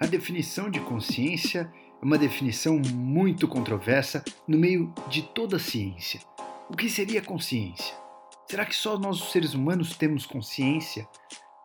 A definição de consciência é uma definição muito controversa no meio de toda a ciência. O que seria consciência? Será que só nós, os seres humanos, temos consciência?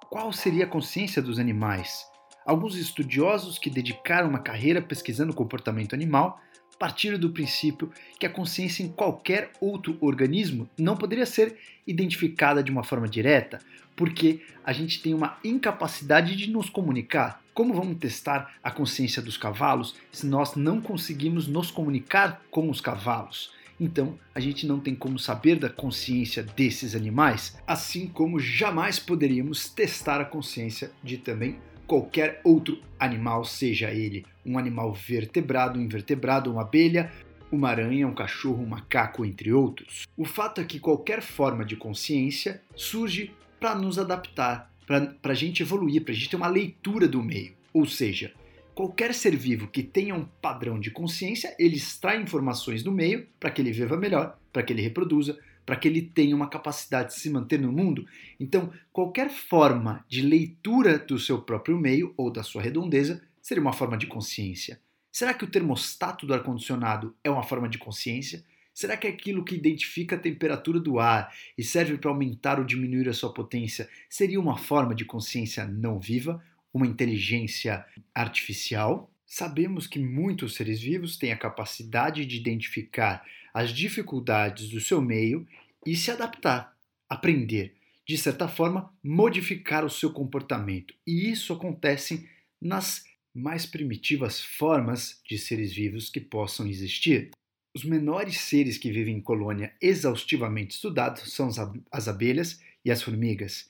Qual seria a consciência dos animais? Alguns estudiosos que dedicaram uma carreira pesquisando o comportamento animal partiram do princípio que a consciência em qualquer outro organismo não poderia ser identificada de uma forma direta, porque a gente tem uma incapacidade de nos comunicar. Como vamos testar a consciência dos cavalos se nós não conseguimos nos comunicar com os cavalos? Então, a gente não tem como saber da consciência desses animais, assim como jamais poderíamos testar a consciência de também qualquer outro animal, seja ele um animal vertebrado, invertebrado, uma abelha, uma aranha, um cachorro, um macaco, entre outros. O fato é que qualquer forma de consciência surge para nos adaptar, para a gente evoluir, para a gente ter uma leitura do meio. Ou seja, qualquer ser vivo que tenha um padrão de consciência, ele extrai informações do meio para que ele viva melhor, para que ele reproduza, para que ele tenha uma capacidade de se manter no mundo. Então, qualquer forma de leitura do seu próprio meio ou da sua redondeza seria uma forma de consciência. Será que o termostato do ar-condicionado é uma forma de consciência? Será que aquilo que identifica a temperatura do ar e serve para aumentar ou diminuir a sua potência seria uma forma de consciência não viva, uma inteligência artificial? Sabemos que muitos seres vivos têm a capacidade de identificar as dificuldades do seu meio e se adaptar, aprender, de certa forma, modificar o seu comportamento. E isso acontece nas mais primitivas formas de seres vivos que possam existir. Os menores seres que vivem em colônia exaustivamente estudados são as abelhas e as formigas.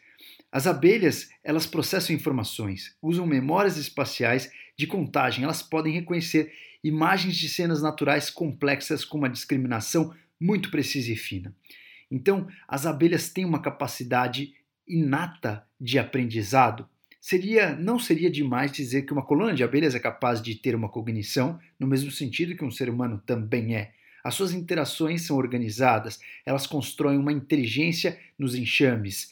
As abelhas, elas processam informações, usam memórias espaciais de contagem, elas podem reconhecer imagens de cenas naturais complexas com uma discriminação muito precisa e fina. Então, as abelhas têm uma capacidade inata de aprendizado. Seria, não seria demais dizer que uma colônia de abelhas é capaz de ter uma cognição, no mesmo sentido que um ser humano também é. As suas interações são organizadas, elas constroem uma inteligência nos enxames.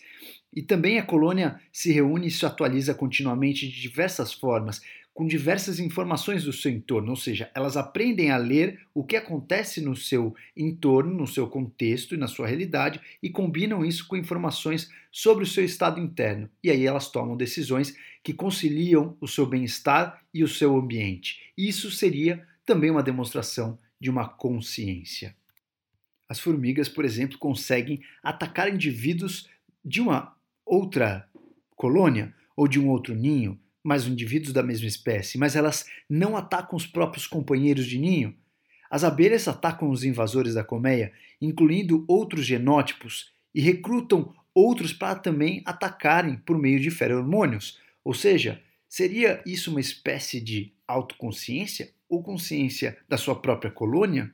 E também a colônia se reúne e se atualiza continuamente de diversas formas, com diversas informações do seu entorno, ou seja, elas aprendem a ler o que acontece no seu entorno, no seu contexto e na sua realidade e combinam isso com informações sobre o seu estado interno. E aí elas tomam decisões que conciliam o seu bem-estar e o seu ambiente. Isso seria também uma demonstração de uma consciência. As formigas, por exemplo, conseguem atacar indivíduos de uma outra colônia ou de um outro ninho mas indivíduos da mesma espécie, mas elas não atacam os próprios companheiros de ninho. As abelhas atacam os invasores da colmeia, incluindo outros genótipos, e recrutam outros para também atacarem por meio de feromônios. Ou seja, seria isso uma espécie de autoconsciência ou consciência da sua própria colônia?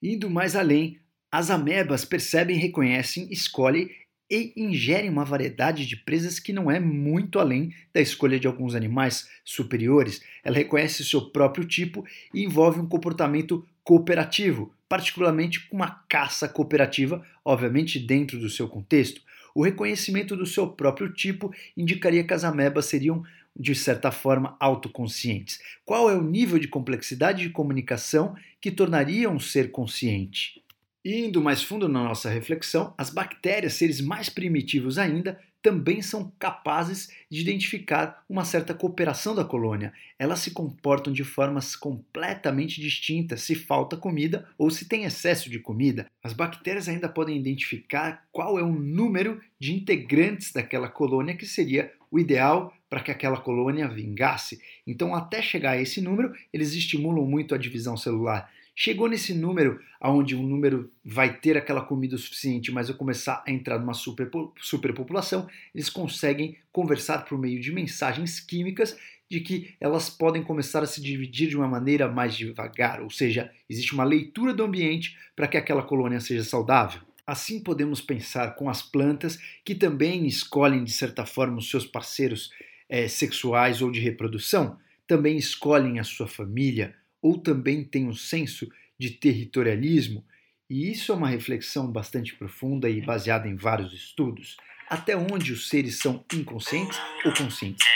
Indo mais além, as amebas percebem, reconhecem, escolhem e ingerem uma variedade de presas que não é muito além da escolha de alguns animais superiores. Ela reconhece seu próprio tipo e envolve um comportamento cooperativo, particularmente com uma caça cooperativa, obviamente dentro do seu contexto. O reconhecimento do seu próprio tipo indicaria que as amebas seriam de certa forma autoconscientes. Qual é o nível de complexidade de comunicação que tornaria um ser consciente? Indo mais fundo na nossa reflexão, as bactérias, seres mais primitivos ainda, também são capazes de identificar uma certa cooperação da colônia. Elas se comportam de formas completamente distintas se falta comida ou se tem excesso de comida. As bactérias ainda podem identificar qual é o número de integrantes daquela colônia que seria o ideal para que aquela colônia vingasse. Então, até chegar a esse número, eles estimulam muito a divisão celular. Chegou nesse número, onde um número vai ter aquela comida suficiente, mas eu começar a entrar numa super, superpopulação, eles conseguem conversar por meio de mensagens químicas de que elas podem começar a se dividir de uma maneira mais devagar, ou seja, existe uma leitura do ambiente para que aquela colônia seja saudável. Assim podemos pensar com as plantas que também escolhem de certa forma os seus parceiros é, sexuais ou de reprodução, também escolhem a sua família, ou também tem um senso de territorialismo? E isso é uma reflexão bastante profunda e baseada em vários estudos. Até onde os seres são inconscientes ou conscientes?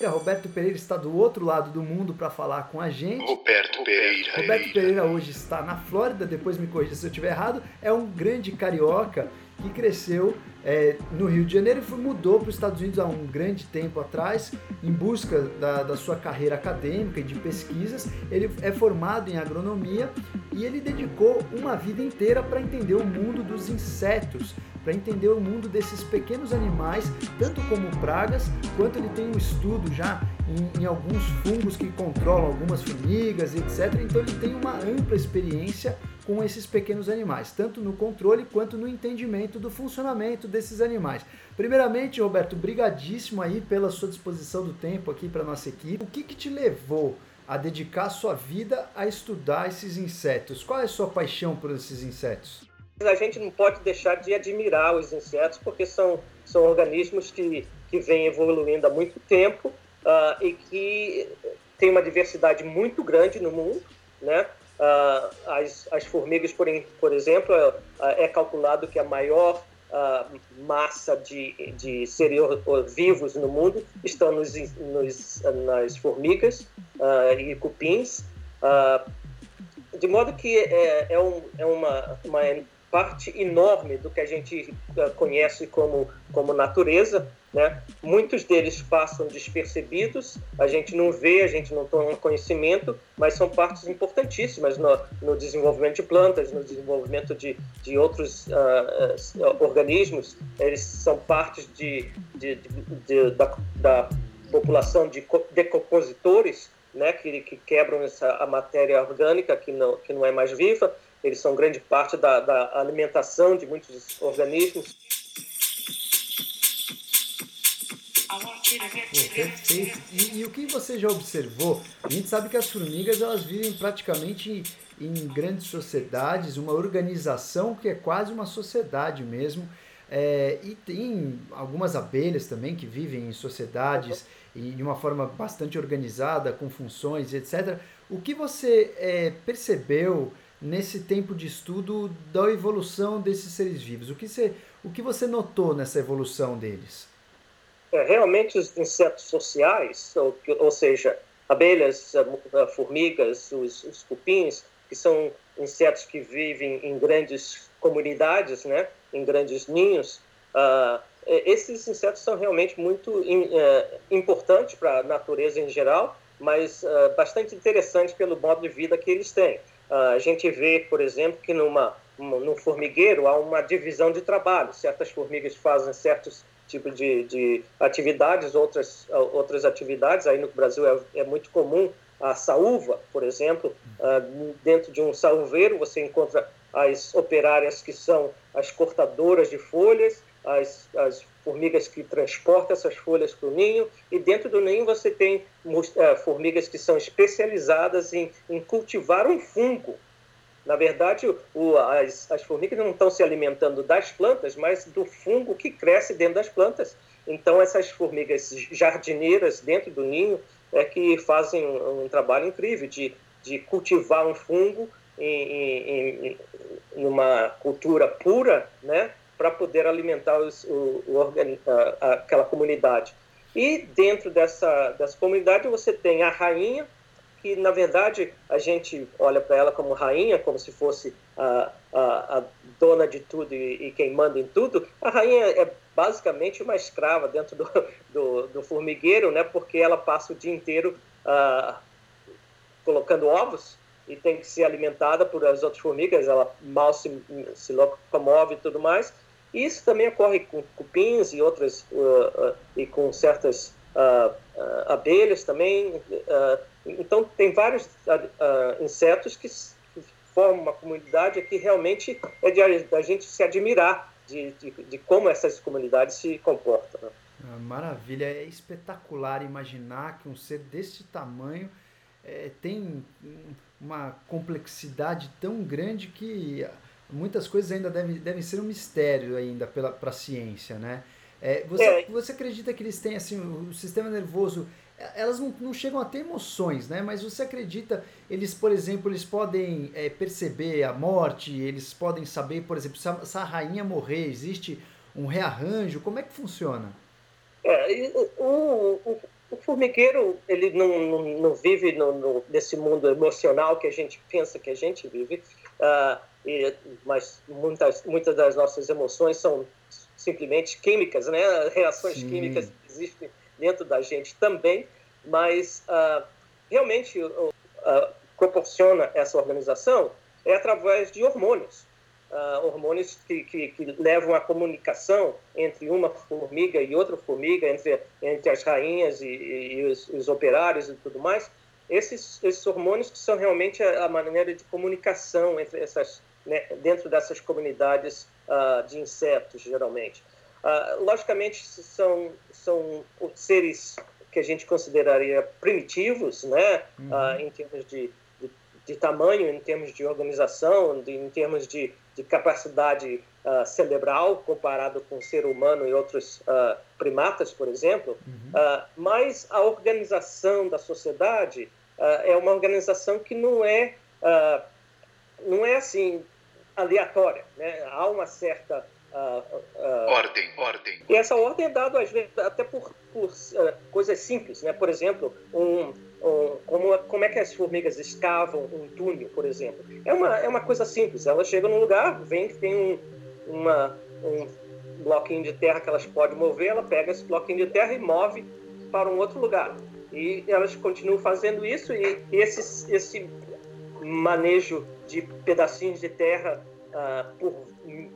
É, Roberto Pereira está do outro lado do mundo para falar com a gente. Roberto Pereira. Roberto Pereira hoje está na Flórida, depois me corrija se eu estiver errado. É um grande carioca que cresceu é, no Rio de Janeiro e mudou para os Estados Unidos há um grande tempo atrás, em busca da, da sua carreira acadêmica e de pesquisas. Ele é formado em agronomia e ele dedicou uma vida inteira para entender o mundo dos insetos, para entender o mundo desses pequenos animais, tanto como pragas, quanto ele tem um estudo já em, em, alguns fungos que controlam algumas formigas, etc. Então ele tem uma ampla experiência com esses pequenos animais, tanto no controle quanto no entendimento do funcionamento desses animais. Primeiramente, Roberto, brigadíssimo aí pela sua disposição do tempo aqui para nossa equipe. O que, que te levou a dedicar sua vida a estudar esses insetos? Qual é a sua paixão por esses insetos? A gente não pode deixar de admirar os insetos porque são, são organismos que, que vêm evoluindo há muito tempo uh, e que tem uma diversidade muito grande no mundo, né? Uh, as, as formigas, por, por exemplo, uh, é calculado que a maior massa de, de seres vivos no mundo estão nos, nos nas formigas e cupins, de modo que é, é, um, é uma, uma parte enorme do que a gente uh, conhece como, como natureza. Né? Muitos deles passam despercebidos, a gente não vê, a gente não toma conhecimento, mas são partes importantíssimas no, no desenvolvimento de plantas, no desenvolvimento de, de outros uh, uh, organismos. Eles são partes de, de, de da, da população de decompositores, né, que, que quebram essa, a matéria orgânica que não, que não é mais viva eles são grande parte da, da alimentação de muitos organismos. perfeito. E, e, o que você já observou? A gente sabe que as formigas elas vivem praticamente em, grandes sociedades, uma organização que é quase uma sociedade mesmo. É, e tem algumas abelhas também que vivem em sociedades e de uma forma bastante organizada, com funções, etc. O que você é, percebeu nesse tempo de estudo da evolução desses seres vivos? O que você, o que você notou nessa evolução deles? É, realmente os insetos sociais, ou, ou seja, abelhas, formigas, os, os, cupins, que são insetos que vivem em grandes comunidades, né, em grandes ninhos, uh, esses insetos são realmente muito in, uh, importantes para a natureza em geral, mas uh, bastante interessantes pelo modo de vida que eles têm. A gente vê, por exemplo, que numa, no formigueiro há uma divisão de trabalho. Certas formigas fazem certos tipos de, de atividades, outras, outras atividades. Aí no Brasil é, é muito comum a saúva, por exemplo. Uh, dentro de um salveiro você encontra as operárias que são as cortadoras de folhas, as, as formigas que transportam essas folhas para o ninho, e dentro do ninho você tem uh, formigas que são especializadas em, em, cultivar um fungo. Na verdade, o, as, as formigas não estão se alimentando das plantas, mas do fungo que cresce dentro das plantas. Então, essas formigas jardineiras dentro do ninho é que fazem um, um trabalho incrível de, de cultivar um fungo em, em, em, numa cultura pura, né? Para poder alimentar os, o, o a, aquela comunidade. E dentro dessa, dessa comunidade você tem a rainha, que na verdade a gente olha para ela como rainha, como se fosse a, a, a dona de tudo e, e, quem manda em tudo. A rainha é basicamente uma escrava dentro do, do, do formigueiro, né? porque ela passa o dia inteiro uh, colocando ovos e tem que ser alimentada por as outras formigas, ela mal se, se locomove e tudo mais. Isso também ocorre com cupins e outras uh, uh, e com certas uh, abelhas também. então tem vários insetos que, formam uma comunidade que realmente é de, da gente se admirar de, de, de como essas comunidades se comportam. Né? Ah, maravilha, é espetacular imaginar que um ser deste tamanho é, tem uma complexidade tão grande que muitas coisas ainda devem, devem ser um mistério ainda para a ciência, né? É, você, é. você acredita que eles têm, assim, o sistema nervoso, é, elas não, não chegam a ter emoções, né? Mas você acredita, eles, por exemplo, eles podem é, perceber a morte, eles podem saber, por exemplo, se a, se a, rainha morrer, existe um rearranjo, como é que funciona? É, o, o, o formigueiro ele não, não, não vive no, no, nesse mundo emocional que a gente pensa que a gente vive, uh, e, mas muitas, muitas das nossas emoções são simplesmente químicas, né? Reações Sim. químicas existem dentro da gente também, mas uh, realmente uh, proporciona essa organização é através de hormônios. Uh, hormônios que, que, que, levam a comunicação entre uma formiga e outra formiga, entre, entre as rainhas e, e os, os, operários e tudo mais. Esses, esses hormônios que são realmente a, a maneira de comunicação entre essas, né, dentro dessas comunidades uh, de insetos, geralmente. Uh, logicamente, são, são seres que a gente consideraria primitivos, né, uhum. em termos de de tamanho, em termos de organização, de, em termos de, de capacidade uh, cerebral, comparado com o ser humano e outros uh, primatas, por exemplo, uhum. uh, mas a organização da sociedade é uma organização que não é, não é assim aleatória. Né? Há uma certa ordem, ordem. E essa ordem é dada às vezes até por, por coisas simples, né? Por exemplo, um como, como é que as formigas escavam um túnel, por exemplo. É uma, é uma coisa simples. Ela chega num lugar, vem que tem um, uma, um bloquinho de terra que elas podem mover, ela pega esse bloquinho de terra e move para um outro lugar. E elas continuam fazendo isso e esse, esse manejo de pedacinhos de terra uh, por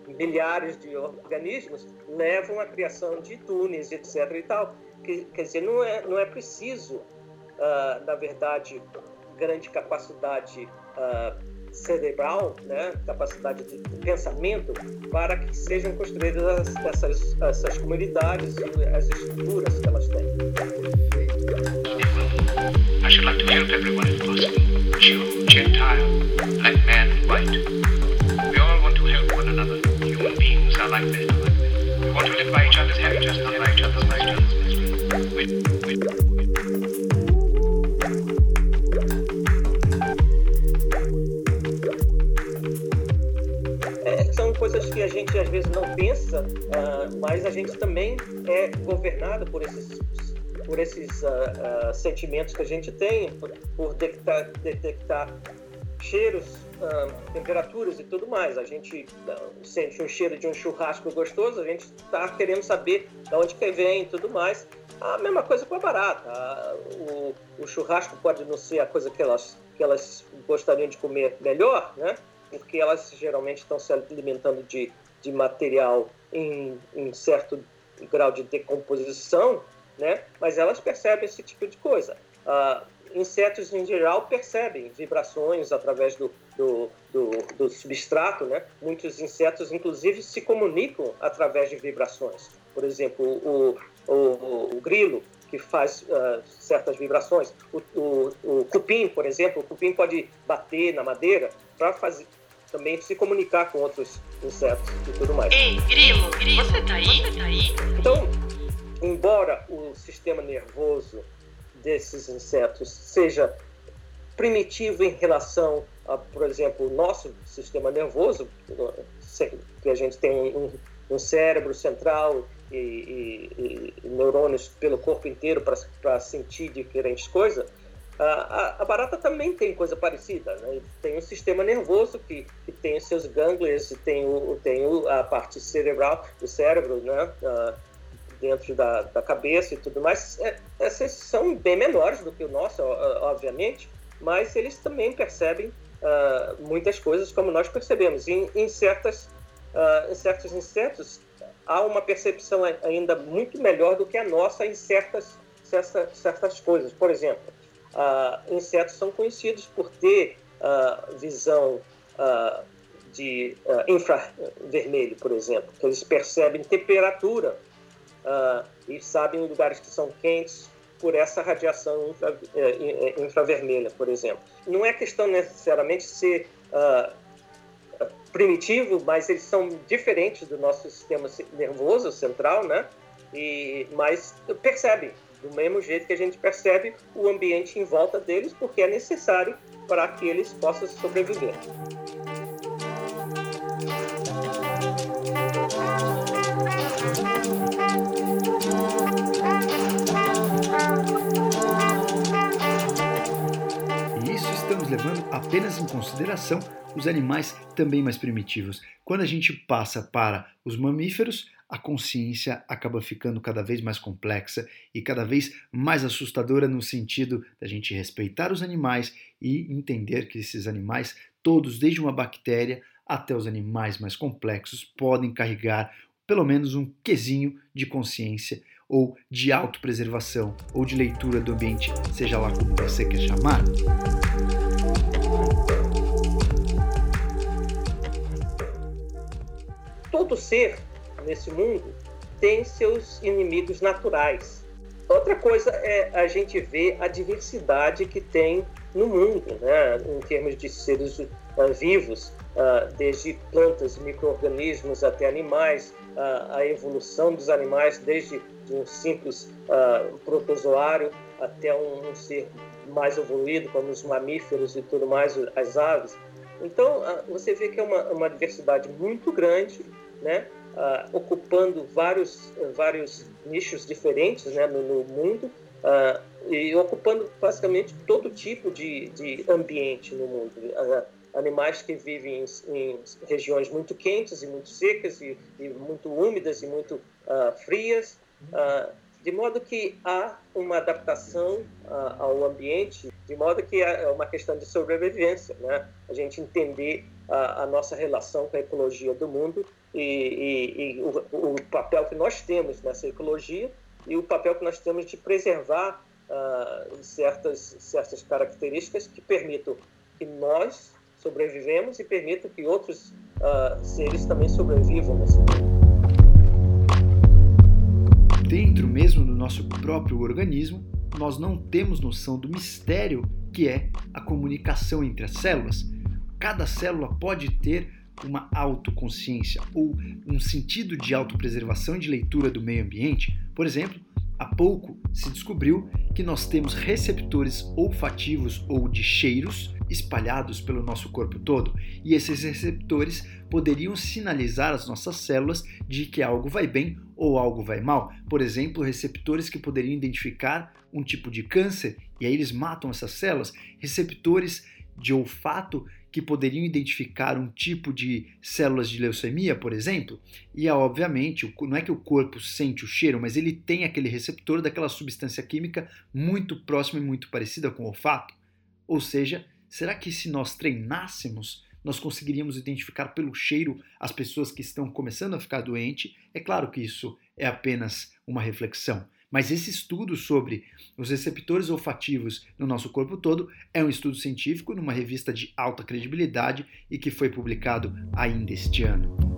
milhares de organismos levam à criação de túneis, etc. e tal. Que, quer dizer, não é, não é preciso uh, na verdade, grande capacidade uh, cerebral, né, capacidade de, pensamento, para que sejam construídas essas, essas comunidades e as estruturas que elas têm. I should like to help everyone if possible. Jew, Gentile, black man, white. We all want to help one another. Human beings are like this. We want to live by each other's heritage, not by each other's. We, we, coisas que a gente às vezes não pensa, uh, mas a gente também é governado por esses por esses uh, uh, sentimentos que a gente tem, por, detectar, detectar, cheiros, temperaturas e tudo mais. A gente sente um cheiro de um churrasco gostoso, a gente está querendo saber de onde que vem e tudo mais. A mesma coisa com a barata. O, o, churrasco pode não ser a coisa que elas, que elas gostariam de comer melhor, né? porque elas geralmente estão se alimentando de, de material em, em certo grau de decomposição, né? mas elas percebem esse tipo de coisa. Uh, insetos, em geral, percebem vibrações através do, do, do, do, substrato. Né? Muitos insetos, inclusive, se comunicam através de vibrações. Por exemplo, o, o, o grilo, que faz uh, certas vibrações. O, o, o, cupim, por exemplo, o cupim pode bater na madeira para fazer, também se comunicar com outros insetos e tudo mais. Ei, Grilo, Grilo, você tá aí? Você tá aí? Então, embora o sistema nervoso desses insetos seja primitivo em relação a, por exemplo, o nosso sistema nervoso, que a gente tem um, um cérebro central e, e, e, neurônios pelo corpo inteiro para sentir diferentes coisas, a, a, barata também tem coisa parecida, né? Tem um sistema nervoso que, que tem os seus gânglios, tem, o, tem o, a parte cerebral, do cérebro, né? Uh, dentro da, da cabeça e tudo mais. É, essas são bem menores do que o nosso, obviamente, mas eles também percebem uh, muitas coisas como nós percebemos. Em, em, certas, uh, em certos insetos, há uma percepção ainda muito melhor do que a nossa em certas, certas, certas coisas. Por exemplo, uh, insetos são conhecidos por ter uh, visão uh, de infravermelho, por exemplo, que eles percebem temperatura e sabem lugares que são quentes por essa radiação infra, eh, infravermelha, por exemplo. Não é questão necessariamente ser primitivo, mas eles são diferentes do nosso sistema nervoso central, né? E, mas percebem do mesmo jeito que a gente percebe o ambiente em volta deles, porque é necessário para que eles possam sobreviver. Apenas em consideração os animais também mais primitivos. Quando a gente passa para os mamíferos, a consciência acaba ficando cada vez mais complexa e cada vez mais assustadora no sentido da gente respeitar os animais e entender que esses animais, todos, desde uma bactéria até os animais mais complexos, podem carregar pelo menos um quesinho de consciência ou de autopreservação ou de leitura do ambiente, seja lá como você quer chamar. Todo ser nesse mundo tem seus inimigos naturais. Outra coisa é a gente ver a diversidade que tem no mundo, né, em termos de seres uh, vivos, uh, desde plantas micro-organismos até animais, uh, a evolução dos animais, desde um simples protozoário até um, um, ser mais evoluído, como os mamíferos e tudo mais, as aves. Então, você vê que é uma, uma diversidade muito grande, né? uh, ocupando vários, vários nichos diferentes né, no, no mundo uh, e ocupando basicamente todo tipo de, de ambiente no mundo. Uh, animais que vivem em, em, regiões muito quentes e muito secas e, e muito úmidas e muito frias, de modo que há uma adaptação ao ambiente, de modo que é uma questão de sobrevivência, né? A gente entender a, a nossa relação com a ecologia do mundo e, e, e o, o, papel que nós temos nessa ecologia e o papel que nós temos de preservar uh, certas, certas características que permitam que nós sobrevivemos e permitam que outros uh, seres também sobrevivam nesse mundo. Dentro mesmo do nosso próprio organismo, nós não temos noção do mistério que é a comunicação entre as células. Cada célula pode ter uma autoconsciência ou um sentido de autopreservação e de leitura do meio ambiente, por exemplo, há pouco se descobriu que nós temos receptores olfativos ou de cheiros espalhados pelo nosso corpo todo, e esses receptores poderiam sinalizar às nossas células de que algo vai bem ou algo vai mal. Por exemplo, receptores que poderiam identificar um tipo de câncer e aí eles matam essas células, receptores de olfato que poderiam identificar um tipo de células de leucemia, por exemplo, e obviamente não é que o corpo sente o cheiro, mas ele tem aquele receptor daquela substância química muito próxima e muito parecida com o olfato. Ou seja, será que se nós treinássemos, nós conseguiríamos identificar pelo cheiro as pessoas que estão começando a ficar doentes? É claro que isso é apenas uma reflexão, mas esse estudo sobre os receptores olfativos no nosso corpo todo é um estudo científico numa revista de alta credibilidade e que foi publicado ainda este ano.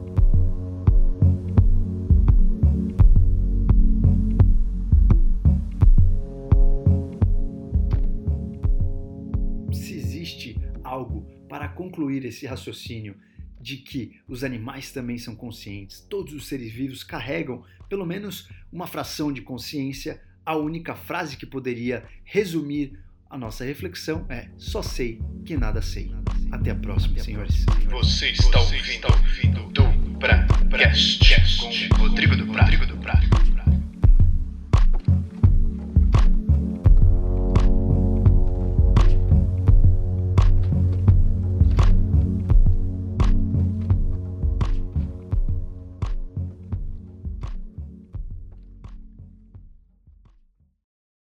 Concluir esse raciocínio de que os animais também são conscientes, todos os seres vivos carregam pelo menos uma fração de consciência, a única frase que poderia resumir a nossa reflexão é: só sei que nada sei. Até a próxima, Até a senhores. Você está ouvindo, ouvindo do Bracast com Rodrigo do Prado.